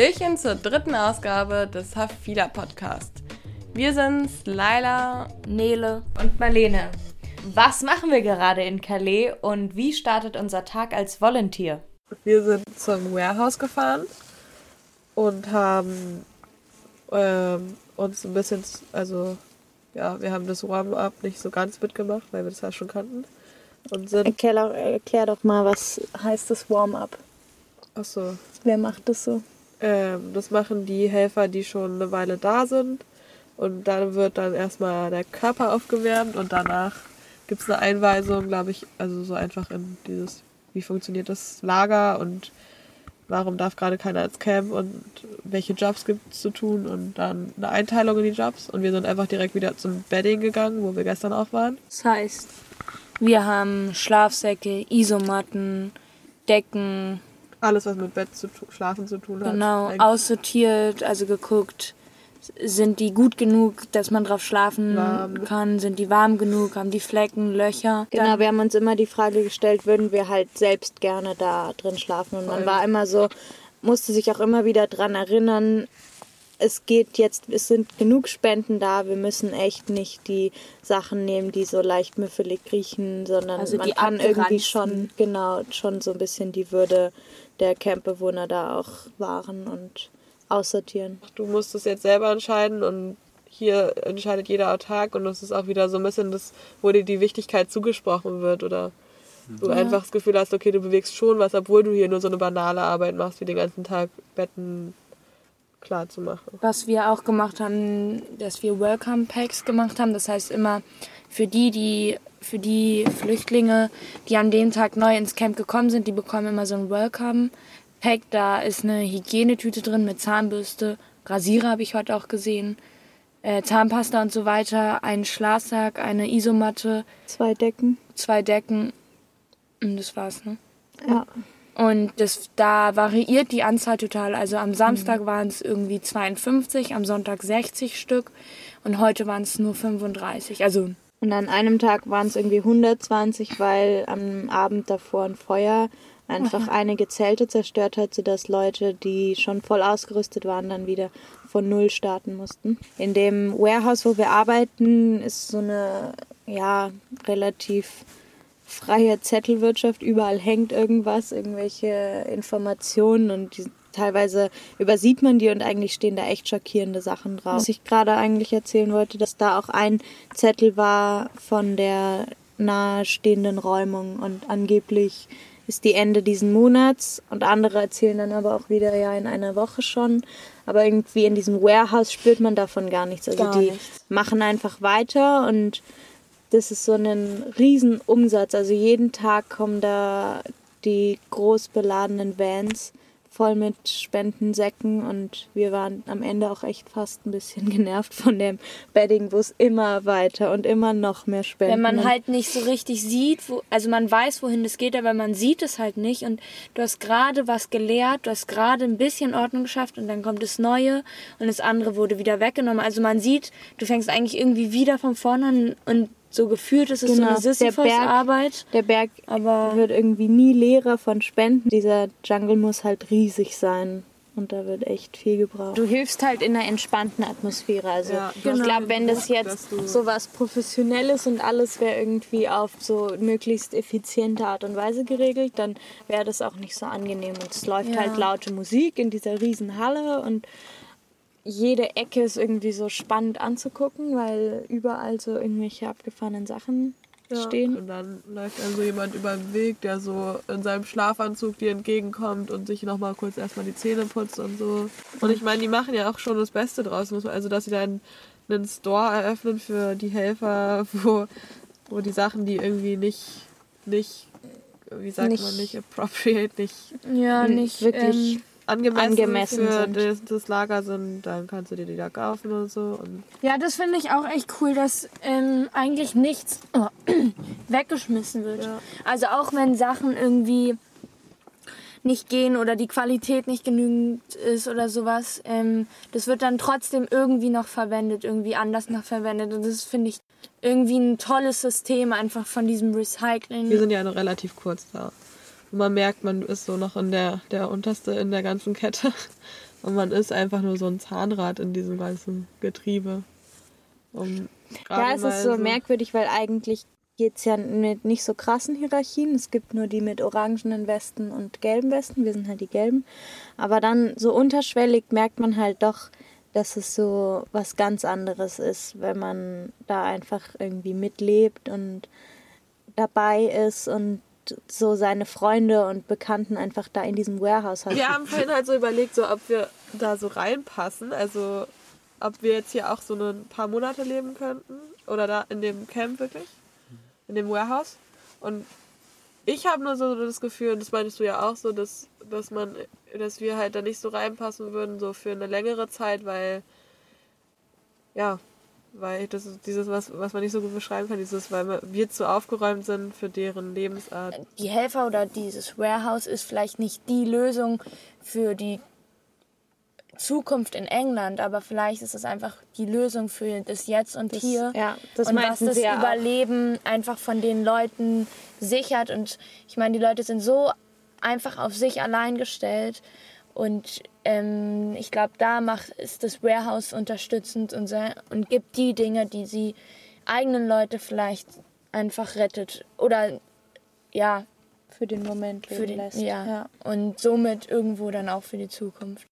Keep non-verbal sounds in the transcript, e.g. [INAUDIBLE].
Hallöchen zur dritten Ausgabe des Hafila Podcast. Wir sind's, Laila, Nele und Marlene. Was machen wir gerade in Calais und wie startet unser Tag als Volunteer? Wir sind zum Warehouse gefahren und haben ähm, uns ein bisschen, also ja, wir haben das Warm-up nicht so ganz mitgemacht, weil wir das ja schon kannten. Und sind. Erklär, erklär doch mal, was heißt das Warm-up? Achso. Wer macht das so? Ähm, das machen die Helfer, die schon eine Weile da sind. Und dann wird dann erstmal der Körper aufgewärmt und danach gibt es eine Einweisung, glaube ich, also so einfach in dieses, wie funktioniert das Lager und warum darf gerade keiner ins Camp und welche Jobs gibt es zu tun und dann eine Einteilung in die Jobs und wir sind einfach direkt wieder zum Bedding gegangen, wo wir gestern auch waren. Das heißt, wir haben Schlafsäcke, Isomatten, Decken. Alles, was mit Bett zu schlafen zu tun hat. Genau, aussortiert, also geguckt, sind die gut genug, dass man drauf schlafen warm. kann? Sind die warm genug? Haben die Flecken, Löcher? Genau, wir haben uns immer die Frage gestellt, würden wir halt selbst gerne da drin schlafen? Und man war immer so, musste sich auch immer wieder dran erinnern, es geht jetzt, es sind genug Spenden da, wir müssen echt nicht die Sachen nehmen, die so leicht müffelig riechen, sondern also man kann irgendwie schon, genau, schon so ein bisschen die Würde der Campbewohner da auch wahren und aussortieren. Du musst es jetzt selber entscheiden und hier entscheidet jeder autark und das ist auch wieder so ein bisschen das, wo dir die Wichtigkeit zugesprochen wird oder du ja. einfach das Gefühl hast, okay, du bewegst schon was, obwohl du hier nur so eine banale Arbeit machst, wie den ganzen Tag Betten klar zu machen. Was wir auch gemacht haben, dass wir Welcome Packs gemacht haben, das heißt immer für die, die für die Flüchtlinge, die an dem Tag neu ins Camp gekommen sind, die bekommen immer so ein Welcome Pack. Da ist eine Hygienetüte drin mit Zahnbürste, Rasierer habe ich heute auch gesehen, äh, Zahnpasta und so weiter, ein Schlafsack, eine Isomatte. Zwei Decken. Zwei Decken. Und das war's, ne? Ja. Und das, da variiert die Anzahl total. Also am Samstag mhm. waren es irgendwie 52, am Sonntag 60 Stück und heute waren es nur 35. Also und an einem Tag waren es irgendwie 120, weil am Abend davor ein Feuer einfach Aha. einige Zelte zerstört hat, sodass Leute, die schon voll ausgerüstet waren, dann wieder von Null starten mussten. In dem Warehouse, wo wir arbeiten, ist so eine ja relativ freie Zettelwirtschaft. Überall hängt irgendwas, irgendwelche Informationen und die, teilweise übersieht man die und eigentlich stehen da echt schockierende Sachen drauf. Was ich gerade eigentlich erzählen wollte, dass da auch ein Zettel war von der nahestehenden Räumung und angeblich ist die Ende diesen Monats und andere erzählen dann aber auch wieder ja in einer Woche schon. Aber irgendwie in diesem Warehouse spürt man davon gar nichts. Also gar die nichts. machen einfach weiter und das ist so ein Riesenumsatz. Also jeden Tag kommen da die groß beladenen Vans voll mit Spendensäcken und wir waren am Ende auch echt fast ein bisschen [LAUGHS] genervt von dem Beddingbus immer weiter und immer noch mehr Spenden. Wenn man halt nicht so richtig sieht, wo, also man weiß, wohin das geht, aber man sieht es halt nicht und du hast gerade was gelehrt, du hast gerade ein bisschen Ordnung geschafft und dann kommt das Neue und das andere wurde wieder weggenommen. Also man sieht, du fängst eigentlich irgendwie wieder von vorne an und so gefühlt ist es genau. so eine Sisyphus-Arbeit. Der Berg aber wird irgendwie nie leerer von Spenden. Dieser Jungle muss halt riesig sein. Und da wird echt viel gebraucht. Du hilfst halt in einer entspannten Atmosphäre. Also ja, genau. ich glaube, wenn das jetzt so was Professionelles und alles wäre irgendwie auf so möglichst effiziente Art und Weise geregelt, dann wäre das auch nicht so angenehm. Und es läuft ja. halt laute Musik in dieser riesen Halle und jede Ecke ist irgendwie so spannend anzugucken, weil überall so irgendwelche abgefahrenen Sachen ja, stehen. Und dann läuft dann so jemand über den Weg, der so in seinem Schlafanzug dir entgegenkommt und sich nochmal kurz erstmal die Zähne putzt und so. Und ich meine, die machen ja auch schon das Beste draus. Also, dass sie dann einen Store eröffnen für die Helfer, [LAUGHS] wo, wo die Sachen, die irgendwie nicht, nicht wie sagt nicht, man, nicht appropriate, nicht, ja, nicht wirklich. Ähm, angemessen, angemessen für das, das, Lager sind, dann kannst du dir die da kaufen und so. Und ja, das finde ich auch echt cool, dass ähm, eigentlich nichts oh, [CLEARS THROAT] weggeschmissen wird. Ja. Also auch wenn Sachen irgendwie nicht gehen oder die Qualität nicht genügend ist oder sowas, ähm, das wird dann trotzdem irgendwie noch verwendet, irgendwie anders noch verwendet. Und das finde ich irgendwie ein tolles System einfach von diesem Recycling. Wir sind ja noch relativ kurz da. Und man merkt, man ist so noch in der, der unterste in der ganzen Kette. [LAUGHS] Und man ist einfach nur so ein Zahnrad in diesem ganzen Getriebe. Um gerade Ja, es ist so merkwürdig, weil eigentlich geht es ja mit nicht so krassen Hierarchien. Es gibt nur die mit orangenen Westen und gelben Westen. Wir sind halt die gelben. Aber dann so unterschwellig merkt man halt doch, dass es so was ganz anderes ist, wenn man da einfach irgendwie mitlebt und dabei ist und so seine Freunde und Bekannten einfach da in diesem Warehouse hat. Wir haben vorhin halt so überlegt, so ob wir da so reinpassen. Also ob wir jetzt hier auch so ein paar Monate leben könnten. Oder da in dem Camp wirklich. In dem Warehouse. Und ich habe nur so das Gefühl, und das meinst du ja auch so, dass, dass man, dass wir halt da nicht so reinpassen würden, so für eine längere Zeit, weil ja, weil das ist dieses, was, was man nicht so gut beschreiben kann, dieses, weil wir- zu aufgeräumt sind für deren Lebensart. die Helfer oder dieses Warehouse ist vielleicht nicht die Lösung für die Zukunft in England, aber vielleicht ist es einfach die Lösung für das Jetzt und Hier. ja, das und was das ja auch. Überleben einfach von den Leuten sichert. Und ich meine, die Leute sind so einfach auf sich allein gestellt. Und ähm, ich glaube, da macht ist das Warehouse unterstützend und, und gibt die Dinge, die sie eigenen Leute vielleicht einfach rettet. Oder ja, für den Moment für den, lässt. ja. Und somit irgendwo dann auch für die Zukunft.